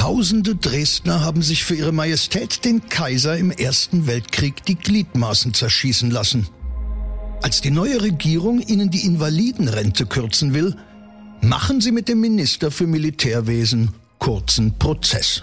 Tausende Dresdner haben sich für ihre Majestät den Kaiser im Ersten Weltkrieg die Gliedmaßen zerschießen lassen. Als die neue Regierung ihnen die Invalidenrente kürzen will, machen sie mit dem Minister für Militärwesen kurzen Prozess.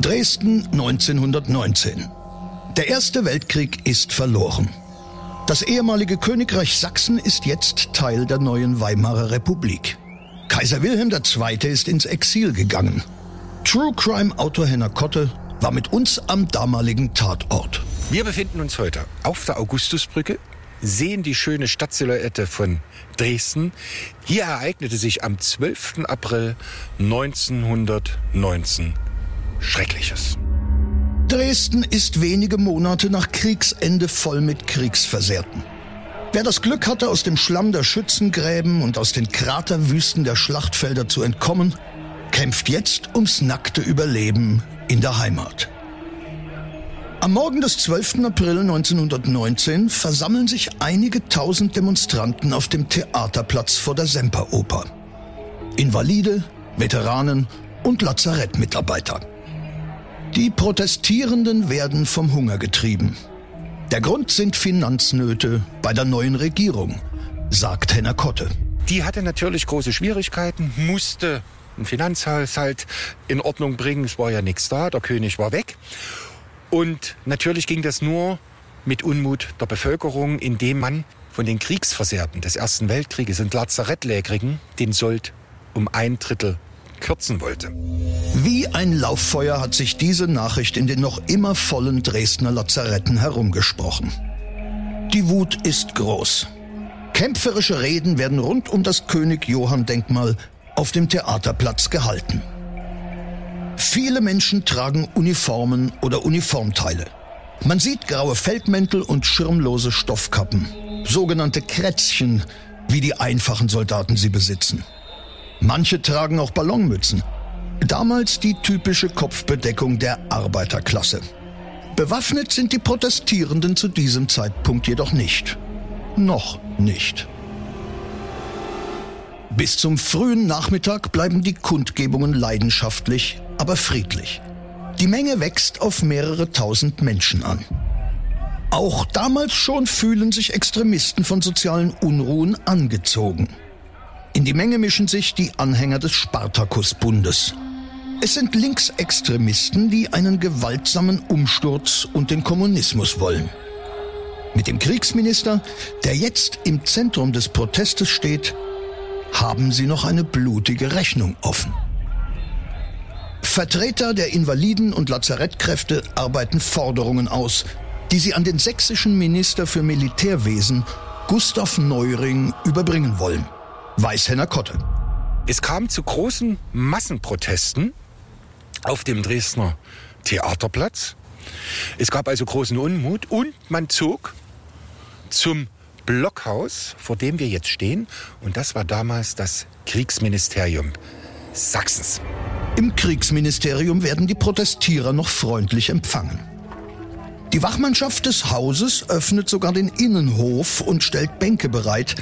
Dresden 1919. Der Erste Weltkrieg ist verloren. Das ehemalige Königreich Sachsen ist jetzt Teil der neuen Weimarer Republik. Kaiser Wilhelm II. ist ins Exil gegangen. True Crime Autor Henner Kotte war mit uns am damaligen Tatort. Wir befinden uns heute auf der Augustusbrücke, sehen die schöne Stadtsilhouette von Dresden. Hier ereignete sich am 12. April 1919 Schreckliches. Dresden ist wenige Monate nach Kriegsende voll mit Kriegsversehrten. Wer das Glück hatte, aus dem Schlamm der Schützengräben und aus den Kraterwüsten der Schlachtfelder zu entkommen, kämpft jetzt ums nackte Überleben in der Heimat. Am Morgen des 12. April 1919 versammeln sich einige tausend Demonstranten auf dem Theaterplatz vor der Semperoper. Invalide, Veteranen und Lazarettmitarbeiter. Die Protestierenden werden vom Hunger getrieben. Der Grund sind Finanznöte bei der neuen Regierung, sagt Henner Kotte. Die hatte natürlich große Schwierigkeiten, musste einen Finanzhaushalt in Ordnung bringen. Es war ja nichts da, der König war weg. Und natürlich ging das nur mit Unmut der Bevölkerung, indem man von den Kriegsversehrten des Ersten Weltkrieges und Lazarettlägrigen den Sold um ein Drittel kürzen wollte. Wie ein Lauffeuer hat sich diese Nachricht in den noch immer vollen Dresdner Lazaretten herumgesprochen. Die Wut ist groß. Kämpferische Reden werden rund um das König Johann Denkmal auf dem Theaterplatz gehalten. Viele Menschen tragen Uniformen oder Uniformteile. Man sieht graue Feldmäntel und schirmlose Stoffkappen, sogenannte Krätzchen, wie die einfachen Soldaten sie besitzen. Manche tragen auch Ballonmützen. Damals die typische Kopfbedeckung der Arbeiterklasse. Bewaffnet sind die Protestierenden zu diesem Zeitpunkt jedoch nicht. Noch nicht. Bis zum frühen Nachmittag bleiben die Kundgebungen leidenschaftlich, aber friedlich. Die Menge wächst auf mehrere tausend Menschen an. Auch damals schon fühlen sich Extremisten von sozialen Unruhen angezogen. In die Menge mischen sich die Anhänger des Spartakusbundes. Es sind Linksextremisten, die einen gewaltsamen Umsturz und den Kommunismus wollen. Mit dem Kriegsminister, der jetzt im Zentrum des Protestes steht, haben sie noch eine blutige Rechnung offen. Vertreter der Invaliden- und Lazarettkräfte arbeiten Forderungen aus, die sie an den sächsischen Minister für Militärwesen, Gustav Neuring, überbringen wollen. Weißhenner Kotte. Es kam zu großen Massenprotesten auf dem Dresdner Theaterplatz. Es gab also großen Unmut und man zog zum Blockhaus, vor dem wir jetzt stehen. Und das war damals das Kriegsministerium Sachsens. Im Kriegsministerium werden die Protestierer noch freundlich empfangen. Die Wachmannschaft des Hauses öffnet sogar den Innenhof und stellt Bänke bereit,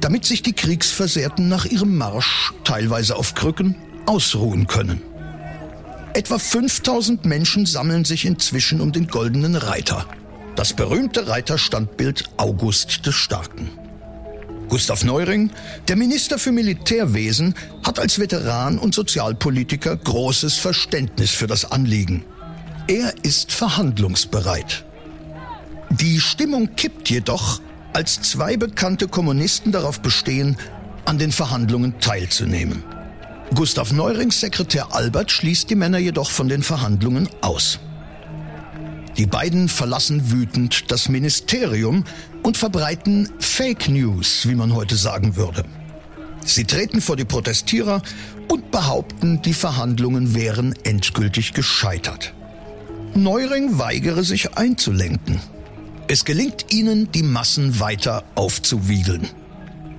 damit sich die Kriegsversehrten nach ihrem Marsch, teilweise auf Krücken, ausruhen können. Etwa 5000 Menschen sammeln sich inzwischen um den goldenen Reiter, das berühmte Reiterstandbild August des Starken. Gustav Neuring, der Minister für Militärwesen, hat als Veteran und Sozialpolitiker großes Verständnis für das Anliegen. Er ist verhandlungsbereit. Die Stimmung kippt jedoch, als zwei bekannte Kommunisten darauf bestehen, an den Verhandlungen teilzunehmen. Gustav Neurings Sekretär Albert schließt die Männer jedoch von den Verhandlungen aus. Die beiden verlassen wütend das Ministerium und verbreiten Fake News, wie man heute sagen würde. Sie treten vor die Protestierer und behaupten, die Verhandlungen wären endgültig gescheitert. Neuring weigere sich einzulenken. Es gelingt ihnen, die Massen weiter aufzuwiegeln.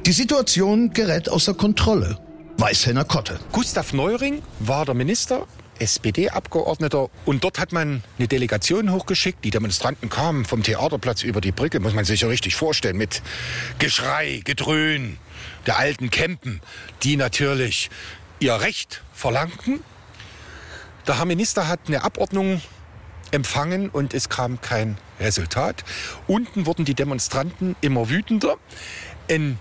Die Situation gerät außer Kontrolle. Weißhenner Kotte. Gustav Neuring war der Minister, SPD-Abgeordneter. Und dort hat man eine Delegation hochgeschickt. Die Demonstranten kamen vom Theaterplatz über die Brücke, muss man sich ja richtig vorstellen, mit Geschrei, Gedröhn der alten Campen, die natürlich ihr Recht verlangten. Der Herr Minister hat eine Abordnung empfangen und es kam kein Resultat. Unten wurden die Demonstranten immer wütender. Ein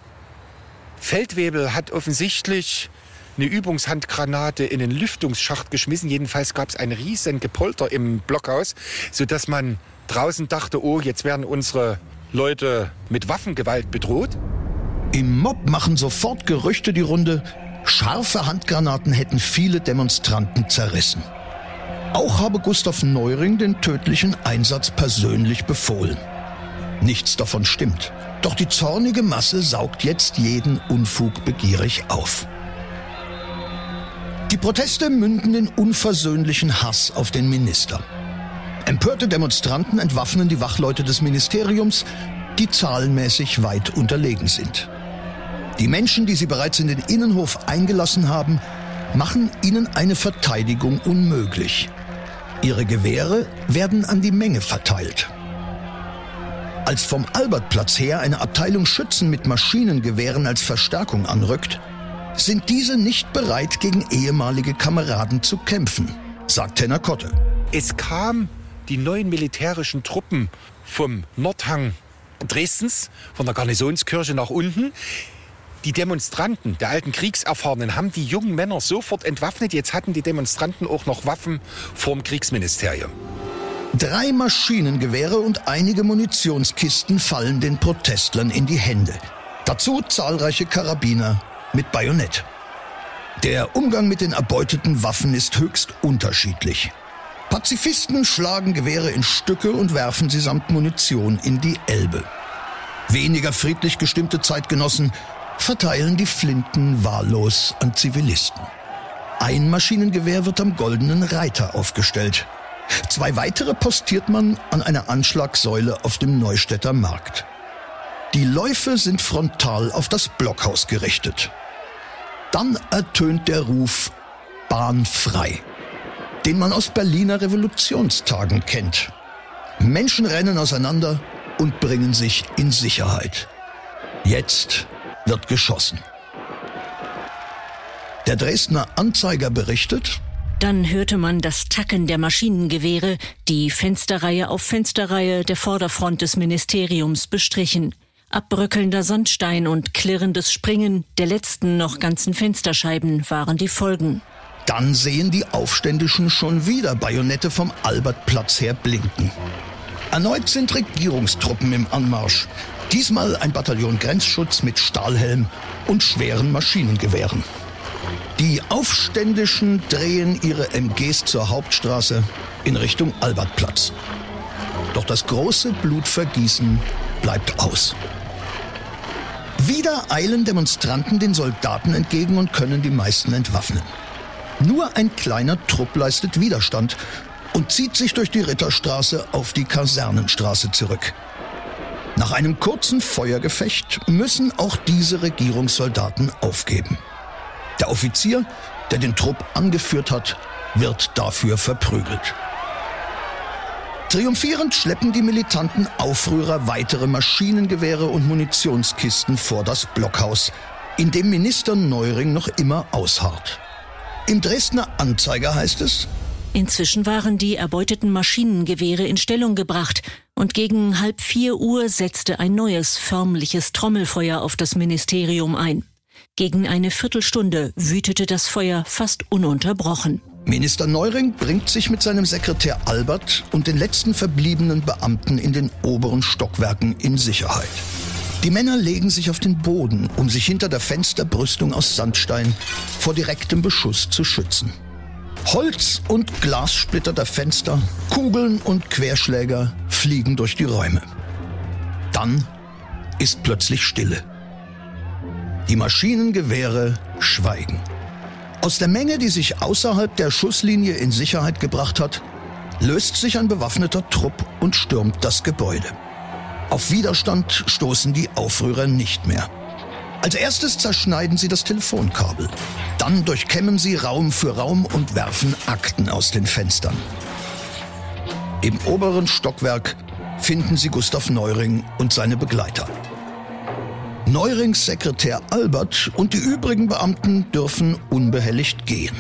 Feldwebel hat offensichtlich eine Übungshandgranate in den Lüftungsschacht geschmissen. Jedenfalls gab es ein riesen Gepolter im Blockhaus, sodass man draußen dachte, oh, jetzt werden unsere Leute mit Waffengewalt bedroht. Im Mob machen sofort Gerüchte die Runde, scharfe Handgranaten hätten viele Demonstranten zerrissen. Auch habe Gustav Neuring den tödlichen Einsatz persönlich befohlen. Nichts davon stimmt. Doch die zornige Masse saugt jetzt jeden Unfug begierig auf. Die Proteste münden in unversöhnlichen Hass auf den Minister. Empörte Demonstranten entwaffnen die Wachleute des Ministeriums, die zahlenmäßig weit unterlegen sind. Die Menschen, die sie bereits in den Innenhof eingelassen haben, machen ihnen eine Verteidigung unmöglich. Ihre Gewehre werden an die Menge verteilt. Als vom Albertplatz her eine Abteilung Schützen mit Maschinengewehren als Verstärkung anrückt, sind diese nicht bereit, gegen ehemalige Kameraden zu kämpfen, sagt Tenner Kotte. Es kam die neuen militärischen Truppen vom Nordhang Dresdens, von der Garnisonskirche nach unten. Die Demonstranten, der alten Kriegserfahrenen, haben die jungen Männer sofort entwaffnet. Jetzt hatten die Demonstranten auch noch Waffen vorm Kriegsministerium. Drei Maschinengewehre und einige Munitionskisten fallen den Protestlern in die Hände. Dazu zahlreiche Karabiner mit Bajonett. Der Umgang mit den erbeuteten Waffen ist höchst unterschiedlich. Pazifisten schlagen Gewehre in Stücke und werfen sie samt Munition in die Elbe. Weniger friedlich gestimmte Zeitgenossen verteilen die Flinten wahllos an Zivilisten. Ein Maschinengewehr wird am Goldenen Reiter aufgestellt. Zwei weitere postiert man an einer Anschlagsäule auf dem Neustädter Markt. Die Läufe sind frontal auf das Blockhaus gerichtet. Dann ertönt der Ruf Bahn frei, den man aus Berliner Revolutionstagen kennt. Menschen rennen auseinander und bringen sich in Sicherheit. Jetzt wird geschossen. Der Dresdner Anzeiger berichtet, dann hörte man das Tacken der Maschinengewehre, die Fensterreihe auf Fensterreihe der Vorderfront des Ministeriums bestrichen. Abbröckelnder Sandstein und klirrendes Springen der letzten noch ganzen Fensterscheiben waren die Folgen. Dann sehen die Aufständischen schon wieder Bajonette vom Albertplatz her blinken. Erneut sind Regierungstruppen im Anmarsch. Diesmal ein Bataillon Grenzschutz mit Stahlhelm und schweren Maschinengewehren. Die Aufständischen drehen ihre MGs zur Hauptstraße in Richtung Albertplatz. Doch das große Blutvergießen bleibt aus. Wieder eilen Demonstranten den Soldaten entgegen und können die meisten entwaffnen. Nur ein kleiner Trupp leistet Widerstand und zieht sich durch die Ritterstraße auf die Kasernenstraße zurück. Nach einem kurzen Feuergefecht müssen auch diese Regierungssoldaten aufgeben. Der Offizier, der den Trupp angeführt hat, wird dafür verprügelt. Triumphierend schleppen die militanten Aufrührer weitere Maschinengewehre und Munitionskisten vor das Blockhaus, in dem Minister Neuring noch immer ausharrt. Im Dresdner Anzeiger heißt es, Inzwischen waren die erbeuteten Maschinengewehre in Stellung gebracht und gegen halb vier Uhr setzte ein neues förmliches Trommelfeuer auf das Ministerium ein. Gegen eine Viertelstunde wütete das Feuer fast ununterbrochen. Minister Neuring bringt sich mit seinem Sekretär Albert und den letzten verbliebenen Beamten in den oberen Stockwerken in Sicherheit. Die Männer legen sich auf den Boden, um sich hinter der Fensterbrüstung aus Sandstein vor direktem Beschuss zu schützen. Holz und Glassplitter der Fenster, Kugeln und Querschläger fliegen durch die Räume. Dann ist plötzlich Stille. Die Maschinengewehre schweigen. Aus der Menge, die sich außerhalb der Schusslinie in Sicherheit gebracht hat, löst sich ein bewaffneter Trupp und stürmt das Gebäude. Auf Widerstand stoßen die Aufrührer nicht mehr. Als erstes zerschneiden sie das Telefonkabel. Dann durchkämmen sie Raum für Raum und werfen Akten aus den Fenstern. Im oberen Stockwerk finden sie Gustav Neuring und seine Begleiter. Neurings Sekretär Albert und die übrigen Beamten dürfen unbehelligt gehen.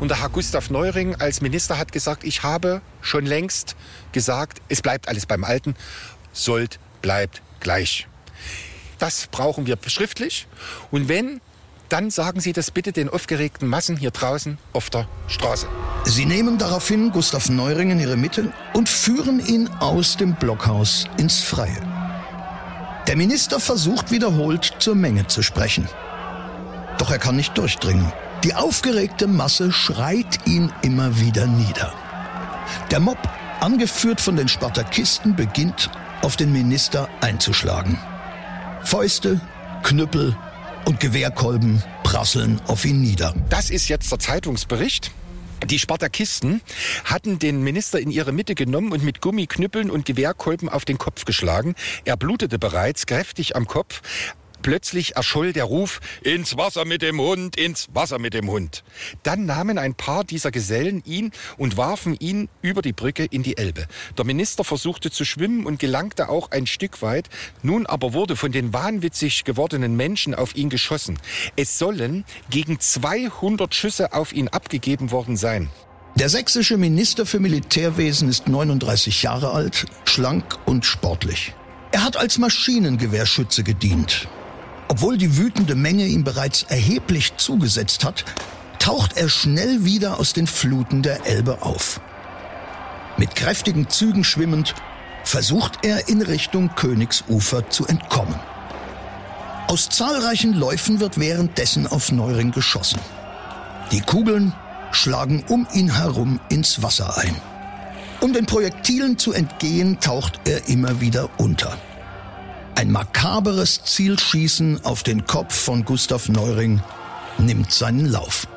Und der Herr Gustav Neuring als Minister hat gesagt, ich habe schon längst gesagt, es bleibt alles beim Alten, sollt, bleibt gleich. Das brauchen wir schriftlich. Und wenn, dann sagen Sie das bitte den aufgeregten Massen hier draußen auf der Straße. Sie nehmen daraufhin Gustav Neuring in ihre Mitte und führen ihn aus dem Blockhaus ins Freie. Der Minister versucht wiederholt zur Menge zu sprechen. Doch er kann nicht durchdringen. Die aufgeregte Masse schreit ihn immer wieder nieder. Der Mob, angeführt von den Spartakisten, beginnt auf den Minister einzuschlagen. Fäuste, Knüppel und Gewehrkolben prasseln auf ihn nieder. Das ist jetzt der Zeitungsbericht. Die Spartakisten hatten den Minister in ihre Mitte genommen und mit Gummiknüppeln und Gewehrkolben auf den Kopf geschlagen. Er blutete bereits kräftig am Kopf. Plötzlich erscholl der Ruf, ins Wasser mit dem Hund, ins Wasser mit dem Hund. Dann nahmen ein paar dieser Gesellen ihn und warfen ihn über die Brücke in die Elbe. Der Minister versuchte zu schwimmen und gelangte auch ein Stück weit. Nun aber wurde von den wahnwitzig gewordenen Menschen auf ihn geschossen. Es sollen gegen 200 Schüsse auf ihn abgegeben worden sein. Der sächsische Minister für Militärwesen ist 39 Jahre alt, schlank und sportlich. Er hat als Maschinengewehrschütze gedient. Obwohl die wütende Menge ihm bereits erheblich zugesetzt hat, taucht er schnell wieder aus den Fluten der Elbe auf. Mit kräftigen Zügen schwimmend versucht er in Richtung Königsufer zu entkommen. Aus zahlreichen Läufen wird währenddessen auf Neuring geschossen. Die Kugeln schlagen um ihn herum ins Wasser ein. Um den Projektilen zu entgehen, taucht er immer wieder unter. Ein makaberes Zielschießen auf den Kopf von Gustav Neuring nimmt seinen Lauf.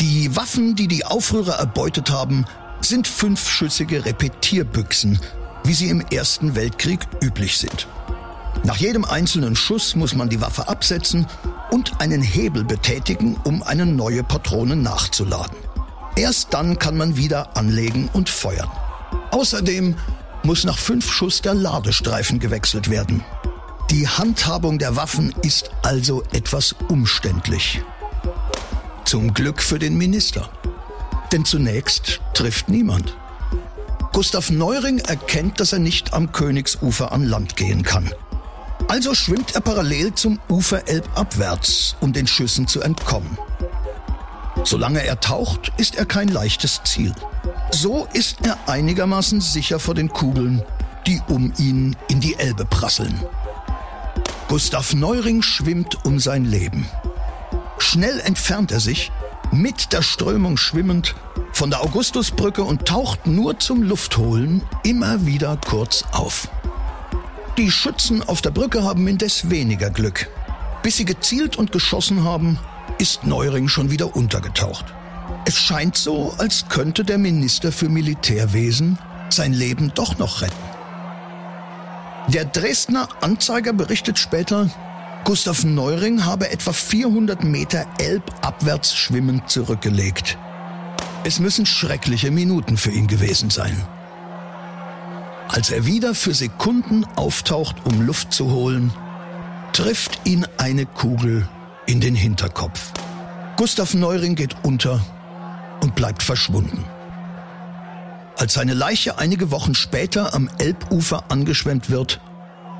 Die Waffen, die die Aufrührer erbeutet haben, sind fünfschüssige Repetierbüchsen, wie sie im Ersten Weltkrieg üblich sind. Nach jedem einzelnen Schuss muss man die Waffe absetzen und einen Hebel betätigen, um eine neue Patrone nachzuladen. Erst dann kann man wieder anlegen und feuern. Außerdem muss nach fünf Schuss der Ladestreifen gewechselt werden. Die Handhabung der Waffen ist also etwas umständlich. Zum Glück für den Minister. Denn zunächst trifft niemand. Gustav Neuring erkennt, dass er nicht am Königsufer an Land gehen kann. Also schwimmt er parallel zum Ufer elbabwärts, um den Schüssen zu entkommen. Solange er taucht, ist er kein leichtes Ziel. So ist er einigermaßen sicher vor den Kugeln, die um ihn in die Elbe prasseln. Gustav Neuring schwimmt um sein Leben. Schnell entfernt er sich, mit der Strömung schwimmend, von der Augustusbrücke und taucht nur zum Luftholen immer wieder kurz auf. Die Schützen auf der Brücke haben indes weniger Glück. Bis sie gezielt und geschossen haben, ist Neuring schon wieder untergetaucht. Es scheint so, als könnte der Minister für Militärwesen sein Leben doch noch retten. Der Dresdner Anzeiger berichtet später, Gustav Neuring habe etwa 400 Meter elbabwärts schwimmend zurückgelegt. Es müssen schreckliche Minuten für ihn gewesen sein. Als er wieder für Sekunden auftaucht, um Luft zu holen, trifft ihn eine Kugel in den Hinterkopf. Gustav Neuring geht unter und bleibt verschwunden. Als seine Leiche einige Wochen später am Elbufer angeschwemmt wird,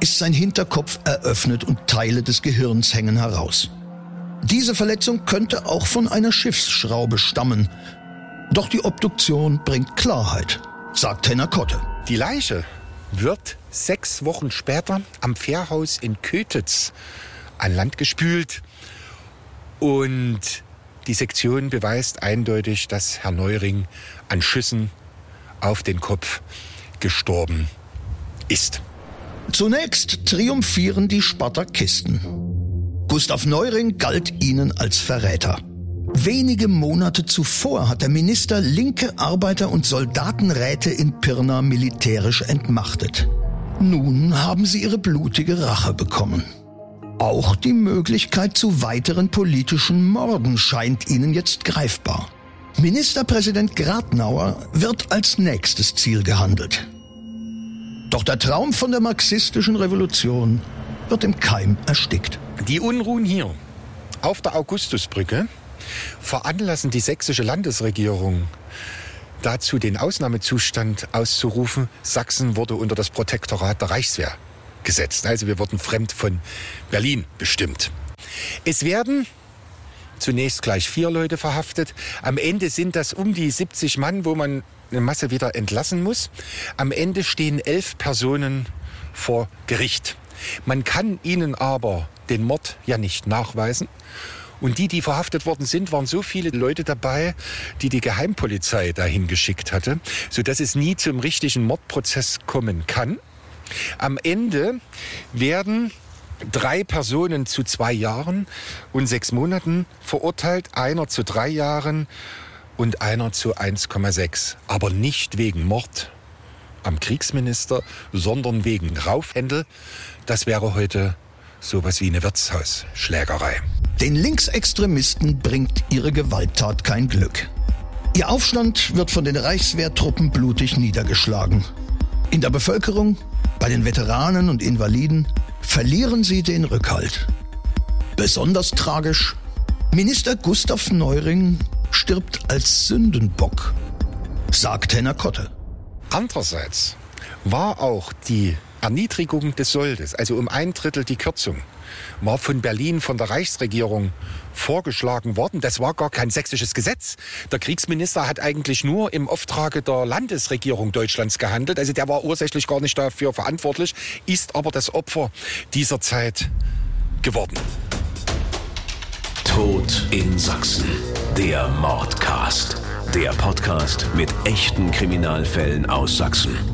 ist sein Hinterkopf eröffnet und Teile des Gehirns hängen heraus. Diese Verletzung könnte auch von einer Schiffsschraube stammen. Doch die Obduktion bringt Klarheit, sagt Henner Kotte. Die Leiche wird sechs Wochen später am Fährhaus in Kötitz an Land gespült. Und die Sektion beweist eindeutig, dass Herr Neuring an Schüssen auf den Kopf gestorben ist. Zunächst triumphieren die Spartakisten. Gustav Neuring galt ihnen als Verräter. Wenige Monate zuvor hat der Minister linke Arbeiter- und Soldatenräte in Pirna militärisch entmachtet. Nun haben sie ihre blutige Rache bekommen. Auch die Möglichkeit zu weiteren politischen Morden scheint ihnen jetzt greifbar. Ministerpräsident Gradnauer wird als nächstes Ziel gehandelt. Doch der Traum von der marxistischen Revolution wird im Keim erstickt. Die Unruhen hier auf der Augustusbrücke veranlassen die sächsische Landesregierung dazu, den Ausnahmezustand auszurufen. Sachsen wurde unter das Protektorat der Reichswehr gesetzt. Also wir wurden fremd von Berlin bestimmt. Es werden zunächst gleich vier Leute verhaftet. Am Ende sind das um die 70 Mann, wo man eine Masse wieder entlassen muss. Am Ende stehen elf Personen vor Gericht. Man kann ihnen aber den Mord ja nicht nachweisen. Und die, die verhaftet worden sind, waren so viele Leute dabei, die die Geheimpolizei dahin geschickt hatte, sodass es nie zum richtigen Mordprozess kommen kann. Am Ende werden drei Personen zu zwei Jahren und sechs Monaten verurteilt, einer zu drei Jahren und einer zu 1,6. Aber nicht wegen Mord am Kriegsminister, sondern wegen Raufhändel. Das wäre heute sowas wie eine Wirtshausschlägerei. Den Linksextremisten bringt ihre Gewalttat kein Glück. Ihr Aufstand wird von den Reichswehrtruppen blutig niedergeschlagen. In der Bevölkerung, bei den Veteranen und Invaliden verlieren sie den Rückhalt. Besonders tragisch, Minister Gustav Neuring stirbt als Sündenbock, sagt Henner Kotte. Andererseits war auch die Erniedrigung des Soldes, also um ein Drittel die Kürzung, war von Berlin, von der Reichsregierung vorgeschlagen worden. Das war gar kein sächsisches Gesetz. Der Kriegsminister hat eigentlich nur im Auftrage der Landesregierung Deutschlands gehandelt. Also der war ursächlich gar nicht dafür verantwortlich, ist aber das Opfer dieser Zeit geworden. Tod in Sachsen. Der Mordcast. Der Podcast mit echten Kriminalfällen aus Sachsen.